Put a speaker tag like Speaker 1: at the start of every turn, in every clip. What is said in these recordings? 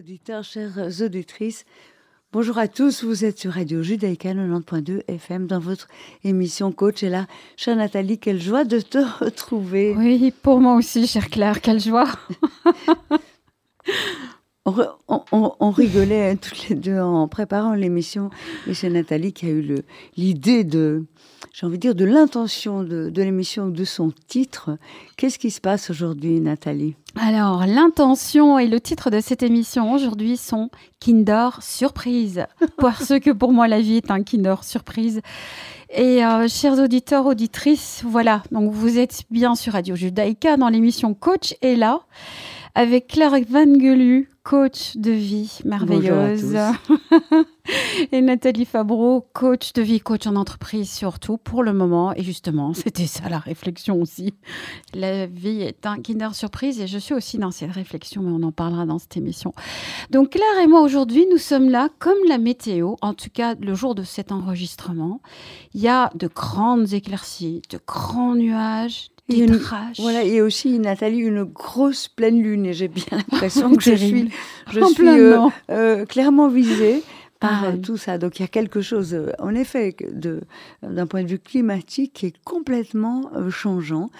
Speaker 1: Chers auditeurs, chères auditrices, bonjour à tous. Vous êtes sur Radio Judaïka 90.2 FM dans votre émission Coach. Et là, chère Nathalie, quelle joie de te retrouver.
Speaker 2: Oui, pour moi aussi, chère Claire, quelle joie.
Speaker 1: on, rigolait hein, toutes les deux en préparant l'émission. Et c'est Nathalie qui a eu l'idée de, j'ai envie de dire, de l'intention de, de l'émission ou de son titre. Qu'est-ce qui se passe aujourd'hui, Nathalie?
Speaker 2: Alors, l'intention et le titre de cette émission aujourd'hui sont Kinder Surprise. Parce que pour moi, la vie est un Kinder Surprise. Et euh, chers auditeurs, auditrices, voilà, donc vous êtes bien sur Radio Judaïka dans l'émission Coach est là avec Claire Van Gelu, coach de vie merveilleuse. et Nathalie Fabreau, coach de vie, coach en entreprise surtout pour le moment. Et justement, c'était ça la réflexion aussi. La vie est un Kinder Surprise et je suis aussi dans cette réflexion, mais on en parlera dans cette émission. Donc Claire et moi aujourd'hui, nous sommes là comme la météo, en tout cas le jour de cet enregistrement. Il y a de grandes éclaircies, de grands nuages,
Speaker 1: et voilà, et aussi Nathalie, une grosse pleine lune. Et j'ai bien l'impression que je suis, je suis euh, euh, clairement visée par ah tout ça. Donc il y a quelque chose, euh, en effet, d'un point de vue climatique qui est complètement changeant.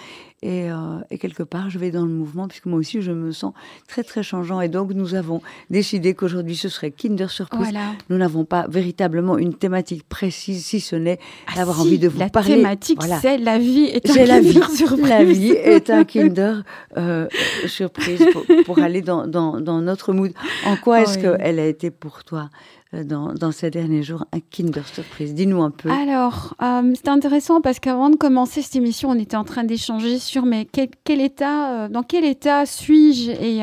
Speaker 1: Euh, et, quelque part, je vais dans le mouvement, puisque moi aussi, je me sens très, très changeant. Et donc, nous avons décidé qu'aujourd'hui, ce serait Kinder Surprise. Nous n'avons pas véritablement une thématique précise, si ce n'est ah d'avoir envie de vous parler.
Speaker 2: La thématique, c'est la vie est un Kinder la vie. Surprise.
Speaker 1: La vie est un Kinder euh, Surprise pour, aller dans, dans, dans, notre mood. En quoi est-ce qu'elle a été pour toi euh, dans, ces derniers jours un Kinder Surprise Dis-nous un peu.
Speaker 2: Alors, euh, c'est intéressant parce qu'avant de commencer cette émission, on était en train d'échanger sur mais quel, état, euh, dans quel état suis-je Et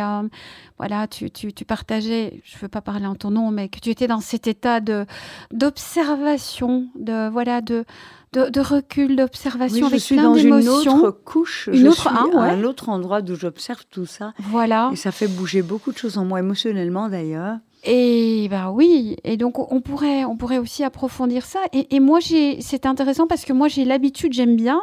Speaker 2: voilà, tu, tu, tu, partageais, je ne veux pas parler en ton nom, mais que tu étais dans cet état de d'observation, de voilà, de de, recul, d'observation
Speaker 1: oui, avec suis dans une autre couche, une je autre, suis à un autre endroit d'où j'observe tout ça.
Speaker 2: Voilà.
Speaker 1: Et ça fait bouger beaucoup de choses en moi émotionnellement d'ailleurs.
Speaker 2: Et ben oui, et donc on pourrait, on pourrait aussi approfondir ça. Et, et moi, c'est intéressant parce que moi j'ai l'habitude, j'aime bien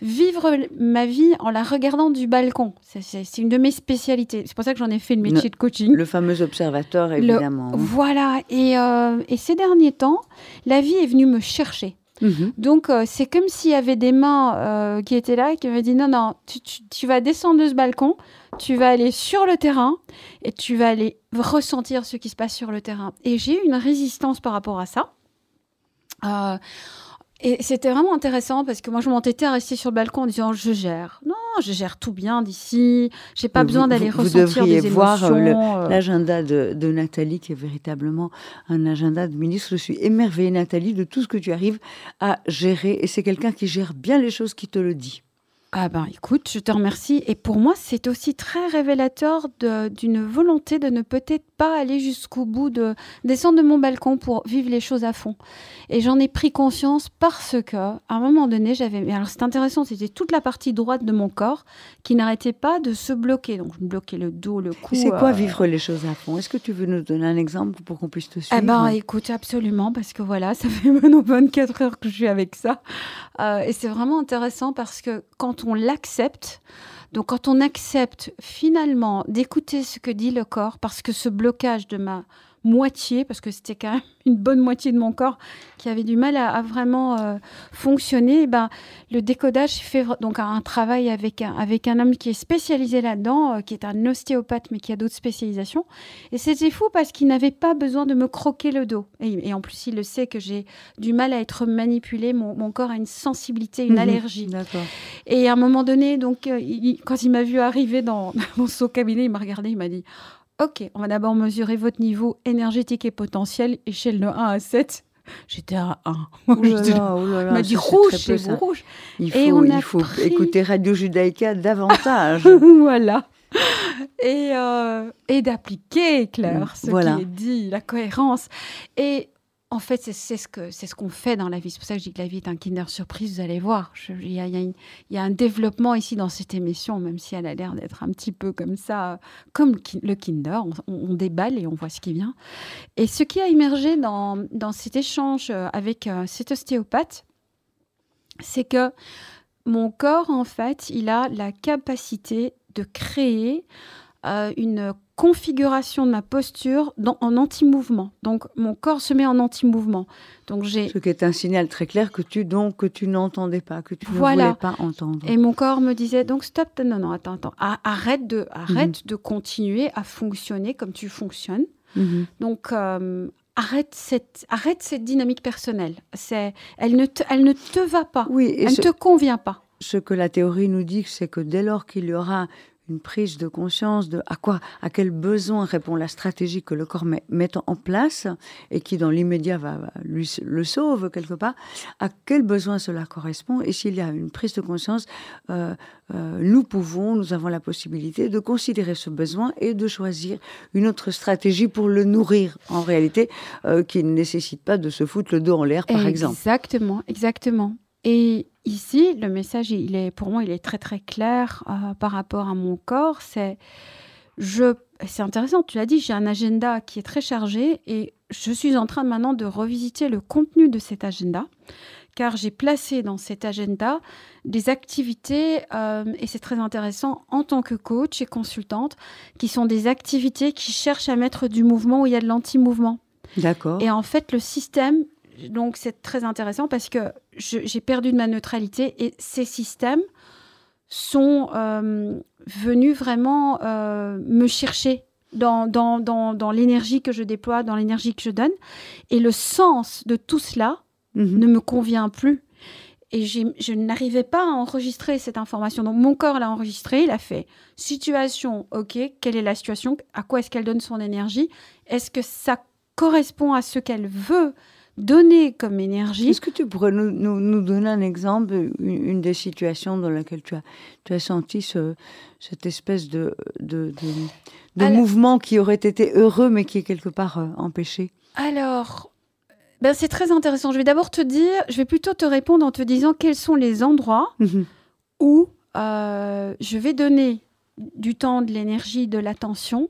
Speaker 2: vivre ma vie en la regardant du balcon. C'est une de mes spécialités. C'est pour ça que j'en ai fait le métier de coaching.
Speaker 1: Le fameux observateur, évidemment.
Speaker 2: voilà. Et, euh, et, ces derniers temps, la vie est venue me chercher. Mhm. Donc, euh, c'est comme s'il y avait des mains euh, qui étaient là et qui m'avaient dit non, non, tu, tu, vas descendre de ce balcon, tu vas aller sur le terrain et tu vas aller ressentir ce qui se passe sur le terrain. Et j'ai eu une résistance par rapport à ça. Euh, et c'était vraiment intéressant parce que moi, je m'entêtais à rester sur le balcon en disant je gère. Non, je gère tout bien d'ici. J'ai pas besoin d'aller ressentir
Speaker 1: vous devriez
Speaker 2: des
Speaker 1: voir euh, l'agenda de, de, Nathalie qui est véritablement un agenda de ministre. Je suis émerveillée, Nathalie, de tout ce que tu arrives à gérer. Et c'est quelqu'un qui gère bien les choses qui te le dit.
Speaker 2: Ah ben écoute, je te remercie. Et pour moi, c'est aussi très révélateur d'une volonté de ne peut-être pas aller jusqu'au bout, de descendre de mon balcon pour vivre les choses à fond. Et j'en ai pris conscience parce que, à un moment donné, j'avais. Alors c'est intéressant, c'était toute la partie droite de mon corps qui n'arrêtait pas de se bloquer. Donc je me bloquais le dos, le cou.
Speaker 1: C'est quoi euh, vivre les choses à fond? Est-ce que tu veux nous donner un exemple pour qu'on puisse te suivre?
Speaker 2: Eh ben écoute, absolument, parce que voilà, ça fait maintenant 24 heures que je suis avec ça. Euh, et c'est vraiment intéressant parce que quand on l'accepte, donc quand on accepte finalement d'écouter ce que dit le corps, parce que ce blocage de ma moitié, parce que c'était quand même une bonne moitié de mon corps qui avait du mal à, vraiment euh, fonctionner, ben, le décodage fait donc un travail avec un, avec un homme qui est spécialisé là-dedans, euh, qui est un ostéopathe, mais qui a d'autres spécialisations. Et c'était fou parce qu'il n'avait pas besoin de me croquer le dos. Et, en plus, il le sait que j'ai du mal à être manipulée. Mon, corps a une sensibilité, une mhm. allergie. Et à un moment donné, donc, euh, quand il m'a vu arriver dans, dans son cabinet, il m'a regardé, il m'a dit Ok, on va d'abord mesurer votre niveau énergétique et potentiel, échelle de 1 à 7. J'étais à 1.
Speaker 1: Il
Speaker 2: m'a dit rouge, c'est rouge.
Speaker 1: Il faut, il faut écouter Radio Judaïka davantage.
Speaker 2: voilà. Et, euh, et d'appliquer, Claire, ce qui est dit, la cohérence. Et en fait, c'est ce ce qu'on fait dans la vie. C'est pour ça que je dis que la vie est un Kinder surprise. Vous allez voir, il y, a un développement ici dans cette émission, même si elle a l'air d'être un petit peu comme ça, comme le Kinder. On, déballe et on voit ce qui vient. Et ce qui a émergé dans, dans cet échange avec euh, cet ostéopathe, c'est que mon corps, en fait, il a la capacité de créer euh, une configuration de ma posture en anti-mouvement. Donc mon corps se met en anti-mouvement. Donc j'ai
Speaker 1: ce qui est un signal très clair que tu donc que tu n'entendais pas, que tu ne voulais pas entendre.
Speaker 2: Et mon corps me disait donc stop, non non attends attends, arrête de arrête mhm. de continuer à fonctionner comme tu fonctionnes. Mhm. Donc euh, arrête cette, arrête cette dynamique personnelle. C'est, elle ne te, elle ne te va pas. Oui, elle ne te convient pas.
Speaker 1: Ce que la théorie nous dit, c'est que dès lors qu'il y aura une prise de conscience de à quoi, à quel besoin répond la stratégie que le corps met, en place et qui dans l'immédiat va, lui le sauve quelque part, à quel besoin cela correspond et s'il y a une prise de conscience, euh, euh, nous pouvons, nous avons la possibilité de considérer ce besoin et de choisir une autre stratégie pour le nourrir en réalité, euh, qui ne nécessite pas de se foutre le dos en l'air par exemple.
Speaker 2: Exactement, exactement. Et ici, le message, il est, pour moi, il est très très clair euh, par rapport à mon corps. C'est, je, c'est intéressant, tu l'as dit, j'ai un agenda qui est très chargé et je suis en train maintenant de revisiter le contenu de cet agenda car j'ai placé dans cet agenda des activités, euh, et c'est très intéressant, en tant que coach et consultante, qui sont des activités qui cherchent à mettre du mouvement où il y a de l'anti-mouvement.
Speaker 1: D'accord.
Speaker 2: Et en fait, le système, donc c'est très intéressant parce que j'ai perdu de ma neutralité et ces systèmes sont euh, venus vraiment euh, me chercher dans, dans, dans, l'énergie que je déploie, dans l'énergie que je donne. Et le sens de tout cela mhm. ne me convient plus. Et je n'arrivais pas à enregistrer cette information. Donc mon corps l'a enregistré, il a fait situation, ok, quelle est la situation, à quoi est-ce qu'elle donne son énergie, est-ce que ça correspond à ce qu'elle veut donner comme énergie.
Speaker 1: Est-ce que tu pourrais nous, nous, donner un exemple, une, des situations dans laquelle tu as, tu as senti ce, cette espèce de, de, de, mouvement qui aurait été heureux mais qui est quelque part euh, empêché?
Speaker 2: Alors, ben c'est très intéressant. Je vais d'abord te dire, je vais plutôt te répondre en te disant quels sont les endroits mhm. où euh, je vais donner du temps, de l'énergie, de l'attention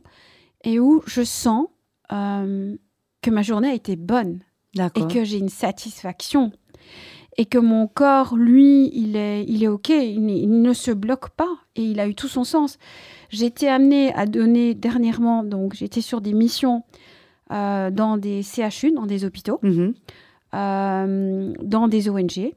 Speaker 2: et où je sens euh, que ma journée a été bonne et que j'ai une satisfaction et que mon corps, lui, il est, il est OK, il, ne se bloque pas et il a eu tout son sens. J'ai été amenée à donner dernièrement, donc j'étais sur des missions euh, dans des CHU, dans des hôpitaux, mhm. euh, dans des ONG.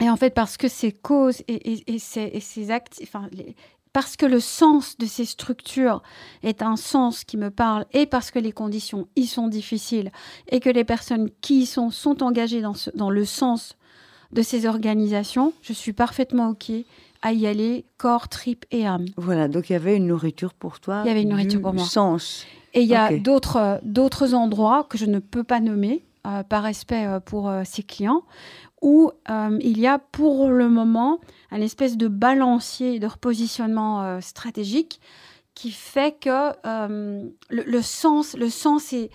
Speaker 2: Et en fait, parce que ces causes et, et, ces, ces, actes, enfin, les, parce que le sens de ces structures est un sens qui me parle et parce que les conditions y sont difficiles et que les personnes qui y sont sont engagées dans, dans le sens de ces organisations, je suis parfaitement OK à y aller, corps, trip et âme.
Speaker 1: Voilà, donc il y avait une nourriture pour toi.
Speaker 2: Il y avait une nourriture pour moi.
Speaker 1: Sens.
Speaker 2: Et il y a d'autres d'autres endroits que je ne peux pas nommer euh, par respect euh, pour euh, ces clients où il y a pour le moment un espèce de balancier de repositionnement euh, stratégique qui fait que euh, le, sens, le sens est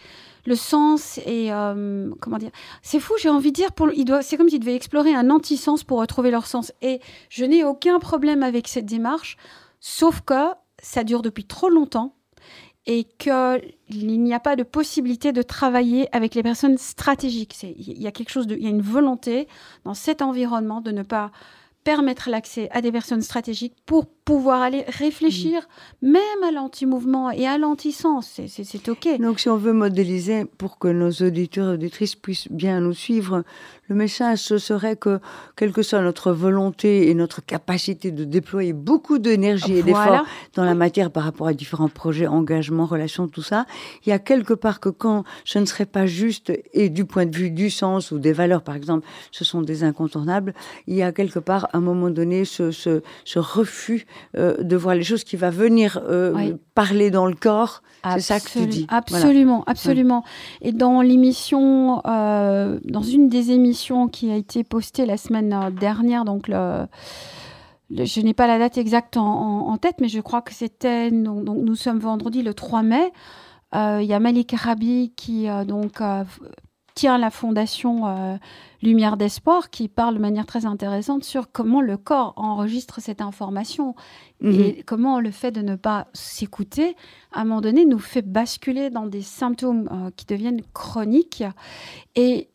Speaker 2: le sens est euh, comment dire C'est fou, j'ai envie de dire il doit c'est comme s'ils devaient explorer un anti-sens pour retrouver leur sens. Et je n'ai aucun problème avec cette démarche sauf que ça dure depuis trop longtemps et qu'il n'y a pas de possibilité de travailler avec les personnes stratégiques. Il y a quelque chose il y a une volonté dans cet environnement de ne pas permettre l'accès à des personnes stratégiques pour pouvoir aller réfléchir mm. même à l'anti-mouvement et à l'anti-sens. C'est OK.
Speaker 1: Donc, si on veut modéliser pour que nos auditeurs et auditrices puissent bien nous suivre, le message, ce serait que, quelle que soit notre volonté et notre capacité de déployer beaucoup d'énergie et d'efforts dans la matière par rapport à différents projets, engagements, relations, tout ça, il y a quelque part que quand ce ne serait pas juste, et du point de vue du sens ou des valeurs, par exemple, ce sont des incontournables, il y a quelque part, à un moment donné, ce, ce, ce refus euh, de voir les choses qui va venir euh, parler dans le corps. C'est ça que tu dis.
Speaker 2: Absolument, absolument. Et dans l'émission, euh, dans une des émissions qui a été postée la semaine dernière, donc le, je n'ai pas la date exacte en, tête, mais je crois que c'était, donc, nous sommes vendredi le 3 mai. Il y a Malik Rabi qui donc tient la fondation euh, Lumière d'Espoir qui parle de manière très intéressante sur comment le corps enregistre cette information mhm. et comment le fait de ne pas s'écouter, à un moment donné, nous fait basculer dans des symptômes euh, qui deviennent chroniques et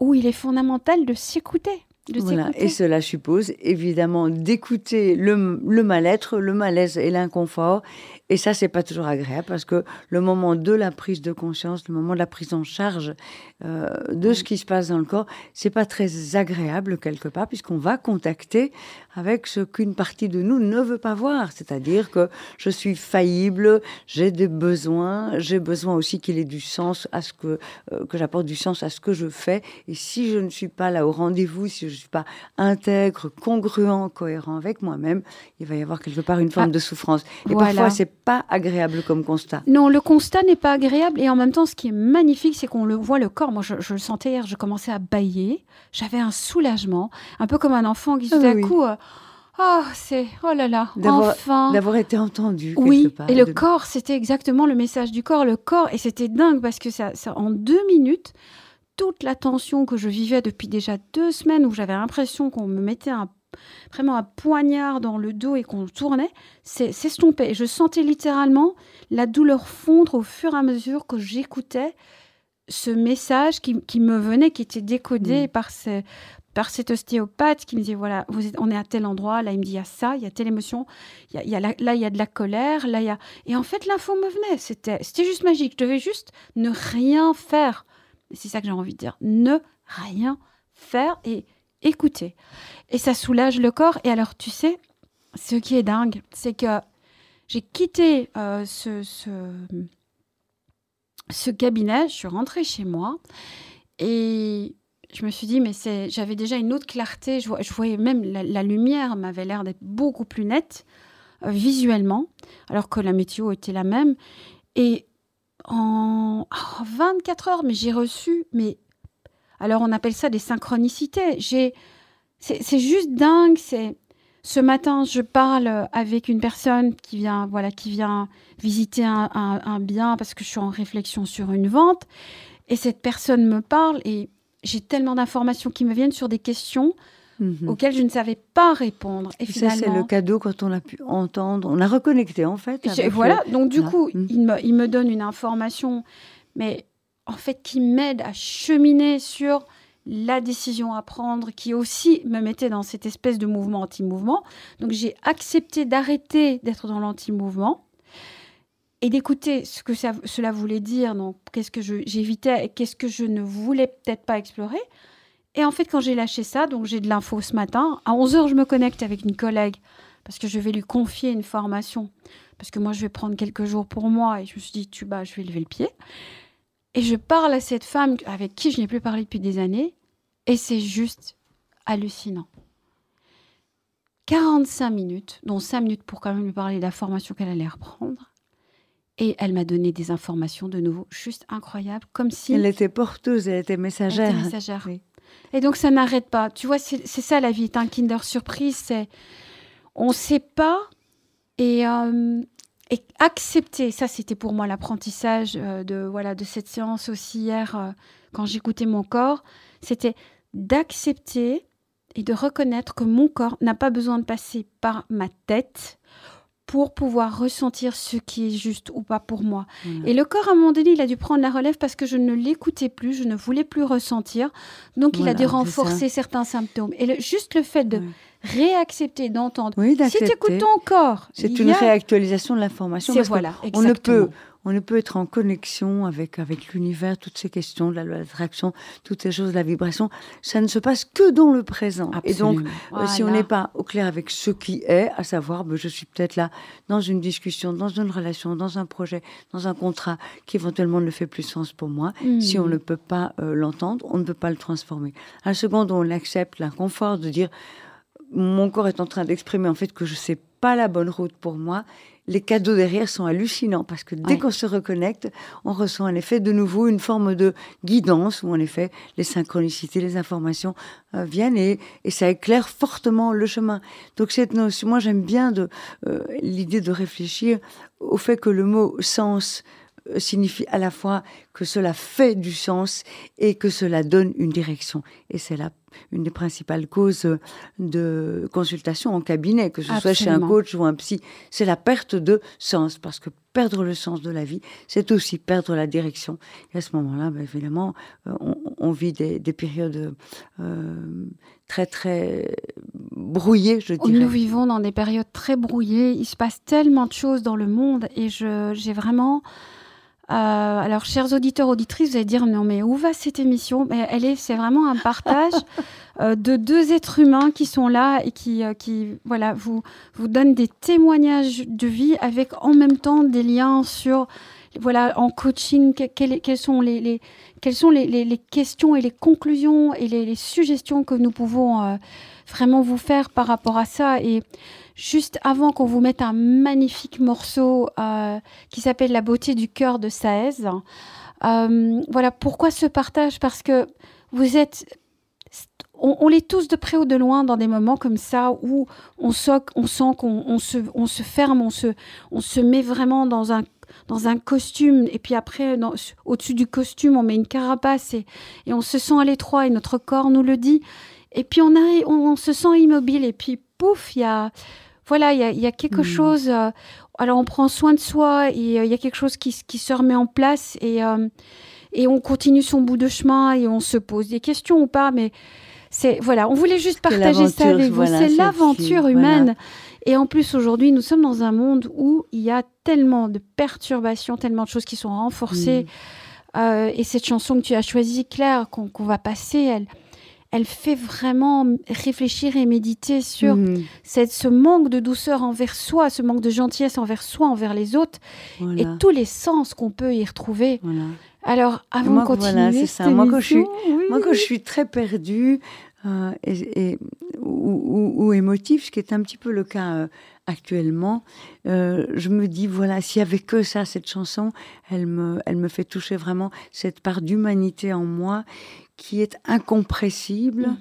Speaker 2: où il est fondamental de s'écouter.
Speaker 1: Voilà. Et cela suppose évidemment d'écouter le, le mal-être, le malaise et l'inconfort et ça, c'est pas toujours agréable parce que le moment de la prise de conscience, le moment de la prise en charge euh, de ce qui se passe dans le corps, c'est pas très agréable quelque part puisqu'on va contacter avec ce qu'une partie de nous ne veut pas voir, c'est-à-dire que je suis faillible, j'ai des besoins, j'ai besoin aussi qu'il ait du sens à ce que euh, que j'apporte du sens à ce que je fais. Et si je ne suis pas là au rendez-vous, si je ne suis pas intègre, congruent, cohérent avec moi-même, il va y avoir quelque part une forme ah, de souffrance. Et parfois, c'est pas agréable comme constat.
Speaker 2: Non, le constat n'est pas agréable. Et en même temps, ce qui est magnifique, c'est qu'on le voit le corps. Moi, je, le sentais hier, je commençais à bailler. J'avais un soulagement, un peu comme un enfant qui tout ah, à coup. Euh, oh, c'est oh là là, enfin
Speaker 1: d'avoir été entendu.
Speaker 2: Oui, et le corps, c'était exactement le message du corps. Le corps, et c'était dingue parce que ça, ça, en deux minutes, toute la tension que je vivais depuis déjà deux semaines, où j'avais l'impression qu'on me mettait un vraiment un poignard dans le dos et qu'on tournait, s'estompait. Je sentais littéralement la douleur fondre au fur et à mesure que j'écoutais ce message qui, me venait, qui était décodé mm. par, par cet ostéopathe qui me disait voilà, vous êtes, on est à tel endroit, là il me dit il y a ça, il y a telle émotion, il y a, là il y a de la colère, là il y a. Et en fait, l'info me venait, c'était juste magique. Je devais juste ne rien faire. C'est ça que j'ai envie de dire. Ne rien faire et écouter. Et ça soulage le corps. Et alors, tu sais, ce qui est dingue, c'est que j'ai quitté euh, ce, ce, cabinet, je suis rentrée chez moi et je me suis dit, mais c'est, j'avais déjà une autre clarté. Je, je voyais même la, lumière m'avait l'air d'être beaucoup plus nette euh, visuellement, alors que la météo était la même. Et en 24 heures, mais j'ai reçu mais alors on appelle ça des synchronicités. J'ai, c'est juste dingue. C'est ce matin, je parle avec une personne qui vient, voilà, qui vient visiter un, bien parce que je suis en réflexion sur une vente, et cette personne me parle et j'ai tellement d'informations qui me viennent sur des questions. Mhm. auxquelles je ne savais pas répondre.
Speaker 1: Et, ça, c'est le cadeau quand on a pu entendre, on a reconnecté en fait.
Speaker 2: Voilà, donc du coup, mhm. il, me, il me donne une information, mais en fait, qui m'aide à cheminer sur la décision à prendre, qui aussi me mettait dans cette espèce de mouvement anti-mouvement. Donc j'ai accepté d'arrêter d'être dans l'anti-mouvement et d'écouter ce que cela voulait dire, donc qu'est-ce que j'évitais et qu'est-ce que je ne voulais peut-être pas explorer. Et en fait, quand j'ai lâché ça, donc j'ai de l'info ce matin, à 11h, je me connecte avec une collègue parce que je vais lui confier une formation. Parce que moi, je vais prendre quelques jours pour moi et je me suis dit, tu bats, je vais lever le pied. Et je parle à cette femme avec qui je n'ai plus parlé depuis des années, et c'est juste hallucinant. 45 minutes, dont 5 minutes pour quand même lui parler de la formation qu'elle allait reprendre. Et elle m'a donné des informations de nouveau juste incroyables, comme si...
Speaker 1: Elle était porteuse, elle était messagère.
Speaker 2: Elle était messagère. Et donc ça n'arrête pas. Tu vois, c'est ça la vie, un Kinder Surprise, c'est... On ne sait pas, et euh, et accepter, ça c'était pour moi l'apprentissage euh, de, voilà, de cette séance aussi hier euh, quand j'écoutais mon corps, c'était d'accepter et de reconnaître que mon corps n'a pas besoin de passer par ma tête pour pouvoir ressentir ce qui est juste ou pas pour moi. Et le corps, à un moment donné, il a dû prendre la relève parce que je ne l'écoutais plus, je ne voulais plus ressentir. Donc, il a dû renforcer certains symptômes. Et juste le fait de réaccepter, d'entendre.
Speaker 1: Oui,
Speaker 2: si tu écoutes ton corps.
Speaker 1: C'est une réactualisation de l'information.
Speaker 2: Voilà,
Speaker 1: on ne peut on ne peut être en connexion avec, avec l'univers, toutes ces questions de la loi d'attraction, toutes ces choses de la vibration. Ça ne se passe que dans le présent. Et donc, euh, si on n'est pas au clair avec ce qui est, à savoir, ben, je suis peut-être là dans une discussion, dans une relation, dans un projet, dans un contrat qui éventuellement ne fait plus sens pour moi. Si on hmm. ne peut pas euh, l'entendre, on ne peut pas le transformer. À la seconde, on accepte l'inconfort de dire, mon corps est en train d'exprimer en fait que je sais pas la bonne route pour moi. Les cadeaux derrière sont hallucinants parce que dès qu'on se reconnecte, on ressent en effet de nouveau une forme de guidance où en effet les synchronicités, les informations euh, viennent et, ça éclaire fortement le chemin. Donc cette notion, moi j'aime bien de euh, l'idée de réfléchir au fait que le mot sens signifie à la fois que cela fait du sens et que cela donne une direction. Et c'est là une des principales causes de consultation en cabinet, que ce soit chez un coach ou un psy. C'est la perte de sens, parce que perdre le sens de la vie, c'est aussi perdre la direction. Et à ce moment-là, ben, évidemment, euh, on, on vit des, périodes très très brouillées, je dirais.
Speaker 2: Nous vivons dans des périodes très brouillées. Il se passe tellement de choses dans le monde et j'ai vraiment euh, alors, chers auditeurs, auditrices, vous allez dire non, mais où va cette émission? Mais elle est, c'est vraiment un partage euh, de deux êtres humains qui sont là et qui, euh, qui, voilà, vous vous donnent des témoignages de vie avec en même temps des liens sur, voilà, en coaching, quelles sont les, quelles sont les, questions et les conclusions et les, suggestions que nous pouvons vraiment vous faire par rapport à ça et juste avant qu'on vous mette un magnifique morceau euh, qui s'appelle La beauté du cœur de Saez. Euh, voilà, pourquoi ce partage Parce que vous êtes... On, l'est tous de près ou de loin dans des moments comme ça où on, on sent qu'on se, on ferme, on on se met vraiment dans un dans un costume et puis après au-dessus du costume on met une carapace et, et on se sent à l'étroit et notre corps nous le dit et puis on, a, on se sent immobile et puis pouf il y a voilà, il y a, quelque hmm. chose. Euh, alors, on prend soin de soi et euh, il y a quelque chose qui, se remet en place et, euh, et on continue son bout de chemin et on se pose des questions ou pas, mais c'est voilà, on voulait juste partager ça avec vous. c'est l'aventure humaine. Et en plus, aujourd'hui, nous sommes dans un monde où il y a tellement de perturbations, tellement de choses qui sont renforcées. Hmm. et cette chanson que tu as choisie, Claire, qu'on va passer, elle, elle fait vraiment réfléchir et méditer sur mhm. cette, ce manque de douceur envers soi, ce manque de gentillesse envers soi, envers les autres, et tous les sens qu'on peut y retrouver. Alors, avant de continuer, c'est ça.
Speaker 1: Moi, quand je suis, moi, quand je suis très perdue euh, et, ou, émotive, ce qui est un petit peu le cas euh, actuellement, euh, je me dis voilà, s'il y avait que ça, cette chanson, elle me, elle me fait toucher vraiment cette part d'humanité en moi qui est incompressible mhm.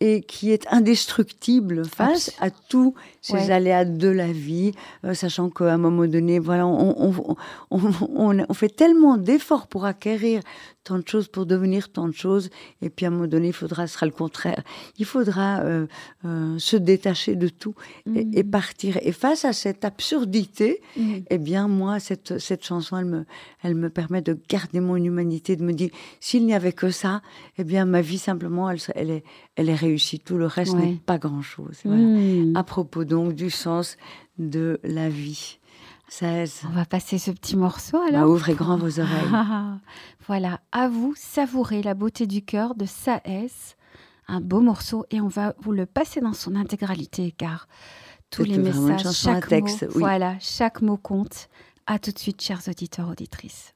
Speaker 1: Et qui est indestructible face à tous ces aléas de la vie, euh, sachant qu'à un moment donné, voilà, on, on fait tellement d'efforts pour acquérir tant de choses pour devenir tant de choses. Et puis à un moment donné, il faudra, ce sera le contraire. Il faudra euh, euh, se détacher de tout et, mm. partir. Et face à cette absurdité, mm. eh bien moi, cette, cette chanson, elle me, elle me permet de garder mon humanité, de me dire, s'il n'y avait que ça, eh bien ma vie simplement, elle, elle, est, elle est réussie. Tout le reste n'est pas grand-chose. Mm. À propos donc du sens de la vie.
Speaker 2: On va passer ce petit morceau alors.
Speaker 1: Bah, ouvrez grand vos oreilles.
Speaker 2: voilà, à vous, savourez la beauté du cœur de Saès. Un beau morceau et on va vous le passer dans son intégralité car tous les messages, chaque texte, mot, voilà, chaque mot compte. À tout de suite, chers auditeurs, auditrices.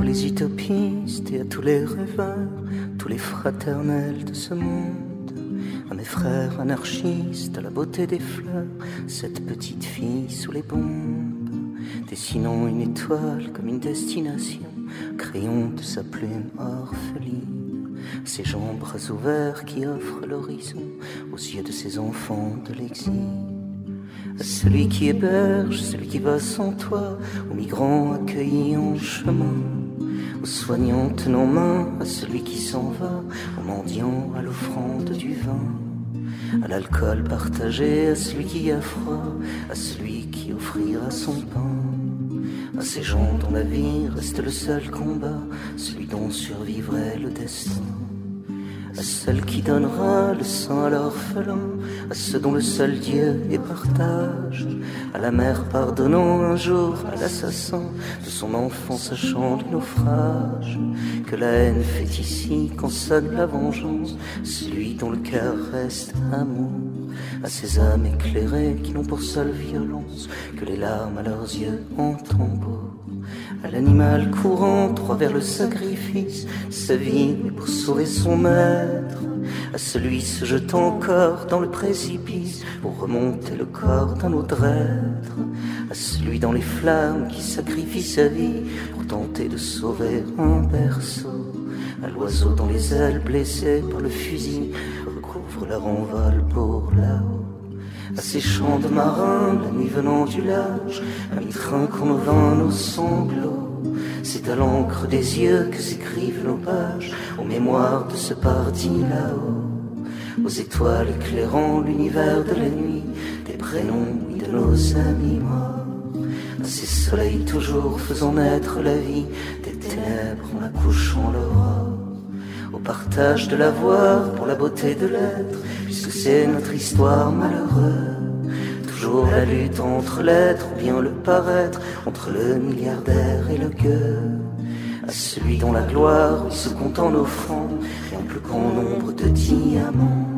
Speaker 3: Tous les utopistes et à tous les rêveurs, tous les fraternels de ce monde, à mes frères anarchistes, à la beauté des fleurs, cette petite fille sous les bombes, dessinant une étoile comme une destination, crayon de sa plume orpheline, ses jambes bras ouverts qui offrent l'horizon aux yeux de ses enfants de l'exil. À celui qui héberge, celui qui va sans toi, aux migrants accueillis en chemin aux soignants tenant main, à celui qui s'en va, aux mendiants, à l'offrande du vin, à l'alcool partagé, à celui qui a froid, à celui qui offrira son pain, à ces gens dont la vie reste le seul combat, celui dont survivrait le destin à celle qui donnera le sang à l'orphelin, à ceux dont le seul Dieu est partage, à la mère pardonnant un jour à l'assassin de son enfant sachant du naufrage, que la haine fait ici quand sonne la vengeance, celui dont le cœur reste amour, à ces âmes éclairées qui n'ont pour seule violence que les larmes à leurs yeux en tombeau à l'animal courant droit vers le sacrifice, sa vie pour sauver son maître, à celui se jetant encore dans le précipice pour remonter le corps d'un autre être, à celui dans les flammes qui sacrifie sa vie pour tenter de sauver un berceau, à l'oiseau dans les ailes blessé par le fusil recouvre leur envol pour là-haut à ces chants de marins, la nuit venant du large, à mi-train qu'on vins, nos sanglots. C'est à l'encre des yeux que s'écrivent nos pages, aux mémoires de ce parti là-haut, aux étoiles éclairant l'univers de la nuit, des prénoms de nos amis morts, à ces soleils toujours faisant naître la vie, des ténèbres en accouchant au partage de l'avoir pour la beauté de l'être, puisque c'est notre histoire malheureuse. Toujours la lutte entre l'être ou bien le paraître, entre le milliardaire et le gueux. À celui dont la gloire se compte en offrant un plus grand nombre de diamants.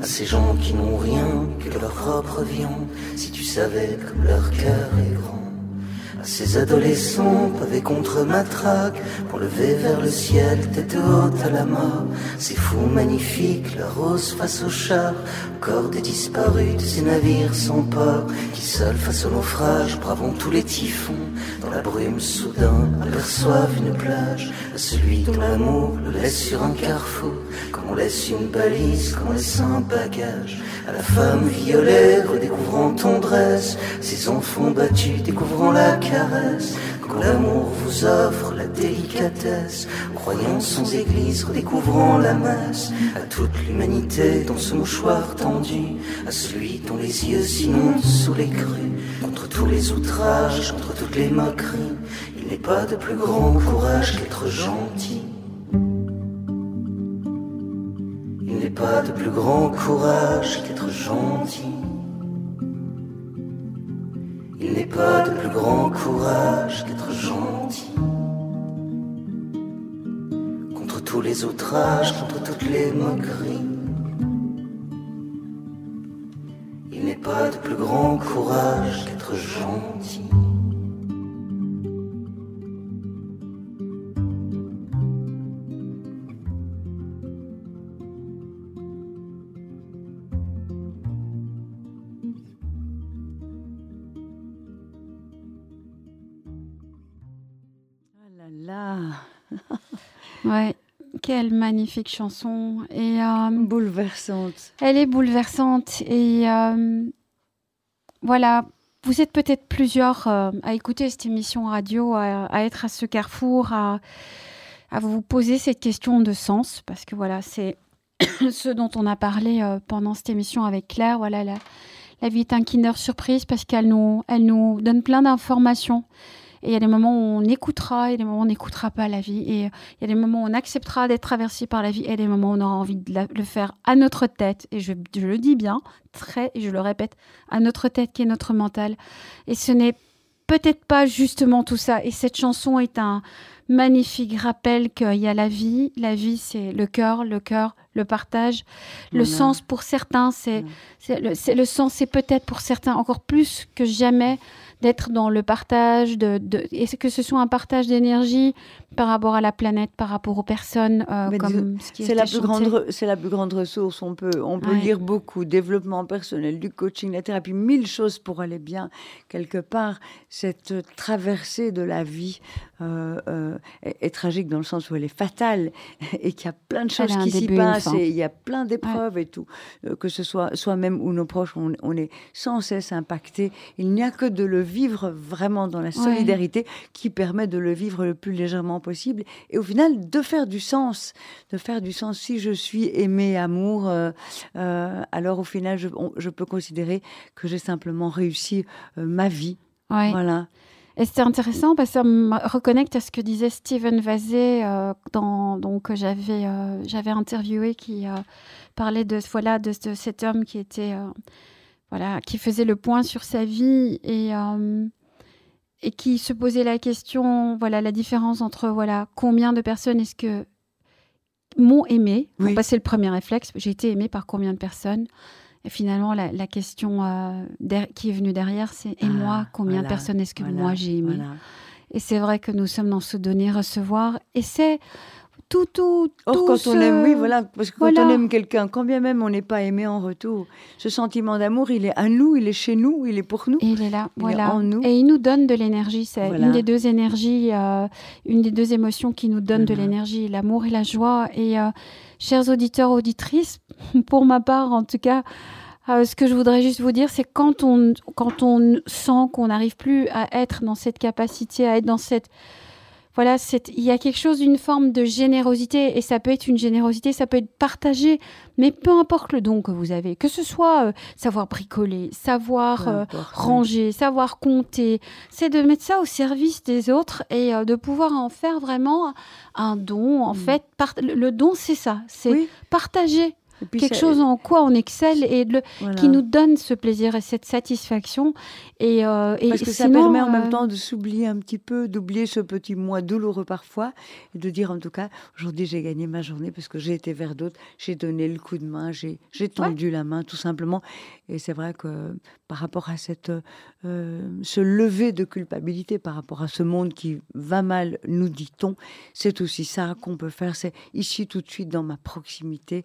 Speaker 3: À ces gens qui n'ont rien que de leur propre viande, si tu savais comme leur cœur est grand ces adolescents pavés contre matraque pour lever vers le ciel tête haute à la mort. Ces fous magnifiques, la rose face au char, corps des disparus de ces navires sans port, qui seuls face au naufrage bravant tous les typhons, dans la brume soudain aperçoivent une plage, à celui dont l'amour le laisse sur un carrefour, comme on laisse une balise, comme on laisse un bagage, à la femme violet redécouvrant tendresse, ses enfants battus découvrant la quand l'amour vous offre la délicatesse, croyant sans église, redécouvrant la masse, à toute l'humanité dans ce mouchoir tendu, à celui dont les yeux s'inondent sous les crues, contre tous les outrages, contre toutes les moqueries, il n'est pas de plus grand courage qu'être gentil. Il n'est pas de plus grand courage qu'être gentil. Il n'est pas de plus grand courage qu'être gentil. Contre tous les outrages, contre toutes les moqueries. Il n'est pas de plus grand courage qu'être gentil.
Speaker 2: Magnifique chanson et
Speaker 1: euh, bouleversante.
Speaker 2: Elle est bouleversante et euh, voilà. Vous êtes peut-être plusieurs euh, à écouter cette émission radio, à, être à ce carrefour, à, à, vous poser cette question de sens, parce que voilà, c'est ce dont on a parlé pendant cette émission avec Claire. Voilà, la, la vie est un Kinder surprise parce qu'elle nous, elle nous donne plein d'informations et il y a des moments où on écoutera, et des moments où on n'écoutera pas la vie. Et il y a des moments où on acceptera d'être traversé par la vie, et des moments où on aura envie de le faire à notre tête. Et je, je, le dis bien, très, et je le répète, à notre tête qui est notre mental. Et ce n'est peut-être pas justement tout ça. Et cette chanson est un magnifique rappel qu'il y a la vie. La vie, c'est le cœur, le cœur, le partage. Le sens pour certains, c'est le, le sens, c'est peut-être pour certains encore plus que jamais d'être dans le partage, de, de, et que ce soit un partage d'énergie par rapport à la planète, par rapport aux personnes, euh, ce
Speaker 1: c'est la plus grande, c'est la plus grande ressource. On peut, on peut lire beaucoup, développement personnel, du coaching, la thérapie, mille choses pour aller bien. Quelque part, cette traversée de la vie euh, euh, est, tragique dans le sens où elle est fatale et qu'il y a plein de choses qui s'y passent et il y a plein d'épreuves et tout. que ce soit soi-même ou nos proches, on, on est sans cesse impacté. Il n'y a que de le vivre vraiment dans la solidarité qui permet de le vivre le plus légèrement possible et au final de faire du sens, de faire du sens. Si je suis aimé, amour, euh, euh, alors au final je, je, peux considérer que j'ai simplement réussi euh, ma vie. Voilà.
Speaker 2: Et c'était intéressant parce que ça me reconnecte à ce que disait Steven Vazé, dans, donc j'avais j'avais interviewé qui parlait de voilà de, de, cet homme qui était voilà, qui faisait le point sur sa vie et, euh, et qui se posait la question, voilà, la différence entre, voilà, combien de personnes est-ce que m'ont aimé oui. le premier réflexe. J'ai été aimée par combien de personnes Et finalement, la, question euh, qui est venue derrière, c'est et ah, moi, combien de personnes est-ce que moi j'ai aimé Et c'est vrai que nous sommes dans ce donner-recevoir. Et c'est tout, tout,
Speaker 1: Or, quand on aime, oui, voilà, parce que quand on aime quelqu'un, quand bien même on n'est pas aimé en retour, ce sentiment d'amour, il est à nous, il est chez nous, il est pour nous.
Speaker 2: il est là, voilà. en nous. Et il nous donne de l'énergie. C'est une des deux énergies, euh, une des deux émotions qui nous donne de l'énergie, l'amour et la joie. Et euh, chers auditeurs, auditrices, pour ma part, en tout cas, euh, ce que je voudrais juste vous dire, c'est quand on, quand on sent qu'on n'arrive plus à être dans cette capacité, à être dans cette voilà, il y a quelque chose d'une forme de générosité et ça peut être une générosité, ça peut être partagé, mais peu importe le don que vous avez, que ce soit euh, savoir bricoler, savoir euh, ranger, savoir compter, c'est de mettre ça au service des autres et euh, de pouvoir en faire vraiment un don. En mm. fait, le don, c'est ça, c'est partager quelque chose en quoi on excelle et le, qui nous donne ce plaisir et cette satisfaction. Et,
Speaker 1: euh, et Parce que ça permet en même euh, temps de s'oublier un petit peu, d'oublier ce petit mois douloureux parfois, et de dire en tout cas, aujourd'hui j'ai gagné ma journée parce que j'ai été vers d'autres, j'ai donné le coup de main, j'ai tendu la main tout simplement. Et c'est vrai que par rapport à cette, euh, ce lever de culpabilité, par rapport à ce monde qui va mal, nous dit-on, c'est aussi ça qu'on peut faire. C'est ici tout de suite dans ma proximité,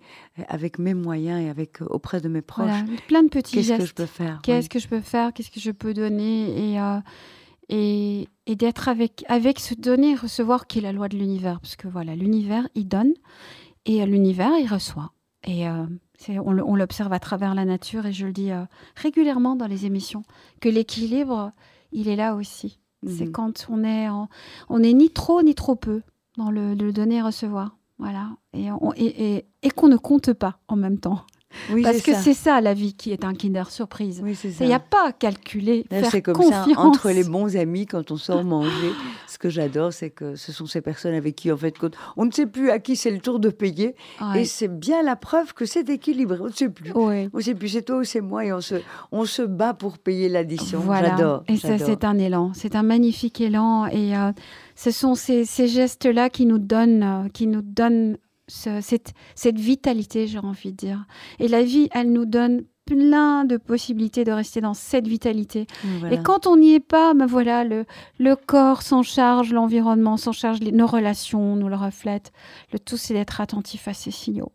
Speaker 1: avec mes moyens et avec euh, auprès de mes proches.
Speaker 2: plein de petits
Speaker 1: Qu'est-ce que je peux faire?
Speaker 2: Qu'est-ce que je peux faire? Qu'est-ce que je peux donner? Et, euh, et, et d'être avec, avec ce donner et recevoir qui est la loi de l'univers. Parce que voilà, l'univers, il donne et l'univers, il reçoit. Et on l'observe à travers la nature et je le dis euh, régulièrement dans les émissions, que l'équilibre, il est là aussi. C'est mhm. quand on est, on est ni trop ni trop peu dans le, donner et recevoir. Voilà. Et, et, et qu'on ne compte pas en même temps. Parce que c'est ça la vie qui est un Kinder Surprise. Il n'y a pas à calculer. C'est comme ça
Speaker 1: entre les bons amis quand on sort manger. Ce que j'adore, c'est que ce sont ces personnes avec qui en fait on ne sait plus à qui c'est le tour de payer et c'est bien la preuve que c'est équilibré. On ne sait plus. On ne sait plus c'est toi ou c'est moi et on se on se bat pour payer l'addition. J'adore.
Speaker 2: Et ça c'est un élan, c'est un magnifique élan et euh, ce sont ces, ces gestes là qui nous donnent euh, qui nous donnent cette, cette vitalité, j'ai envie de dire. Et la vie, elle nous donne plein de possibilités de rester dans cette vitalité. Et quand on n'y est pas, ben voilà, le, le corps s'en charge, l'environnement s'en charge, nos relations nous le reflètent. Le tout, c'est d'être attentif à ces signaux.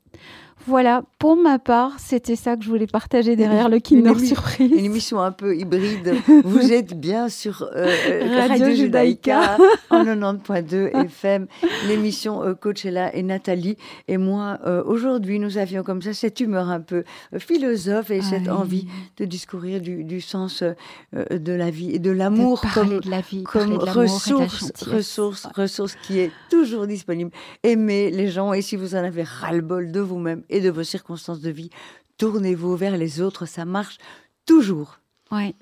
Speaker 2: Voilà, pour ma part, c'était ça que je voulais partager derrière le Kinder une Surprise.
Speaker 1: Une émission un peu hybride. Vous êtes bien sur euh, euh, Radio, Judaïka en 90.2 FM. L'émission euh, Coachella et Nathalie. Et moi, aujourd'hui, nous avions comme ça cette humeur un peu philosophe et cette envie de discourir du, sens de la vie et de l'amour comme,
Speaker 2: la vie,
Speaker 1: comme ressource, ressource, ressource qui est toujours disponible. Aimez les gens et si vous en avez ras-le-bol de vous-même et de vos circonstances de vie. Tournez-vous vers les autres, ça marche toujours.
Speaker 2: Ouais.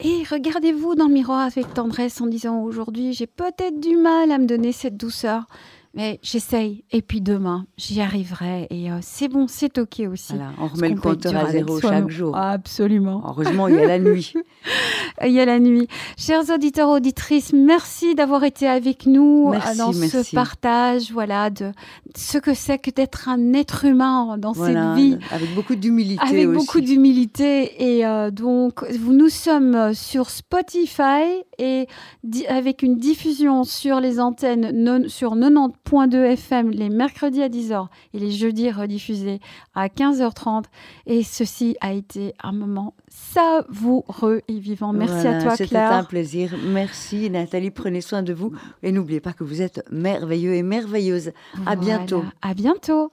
Speaker 2: Et regardez-vous dans le miroir avec tendresse en disant aujourd'hui, j'ai peut-être du mal à me donner cette douceur, mais j'essaye. Et puis demain, j'y arriverai. Et euh, c'est bon, c'est OK aussi.
Speaker 1: Voilà, on remet le compteur à zéro chaque jour.
Speaker 2: Absolument.
Speaker 1: Heureusement, il y a la nuit.
Speaker 2: il y a la nuit. Chers auditeurs, auditrices, merci d'avoir été avec nous euh, dans ce partage voilà, de ce que c'est que d'être un être humain dans cette vie.
Speaker 1: Avec beaucoup d'humilité
Speaker 2: Avec beaucoup d'humilité. Et euh, donc, nous sommes sur Spotify et avec une diffusion sur les antennes non, sur 90 2 FM les mercredis à 10h et les jeudis rediffusés à 15h30. Et ceci a été un moment savoureux et vivant. Merci à toi, Claire. C'était
Speaker 1: un plaisir. Merci, Nathalie. Prenez soin de vous et n'oubliez pas que vous êtes merveilleux et merveilleuse. À bientôt.
Speaker 2: À bientôt.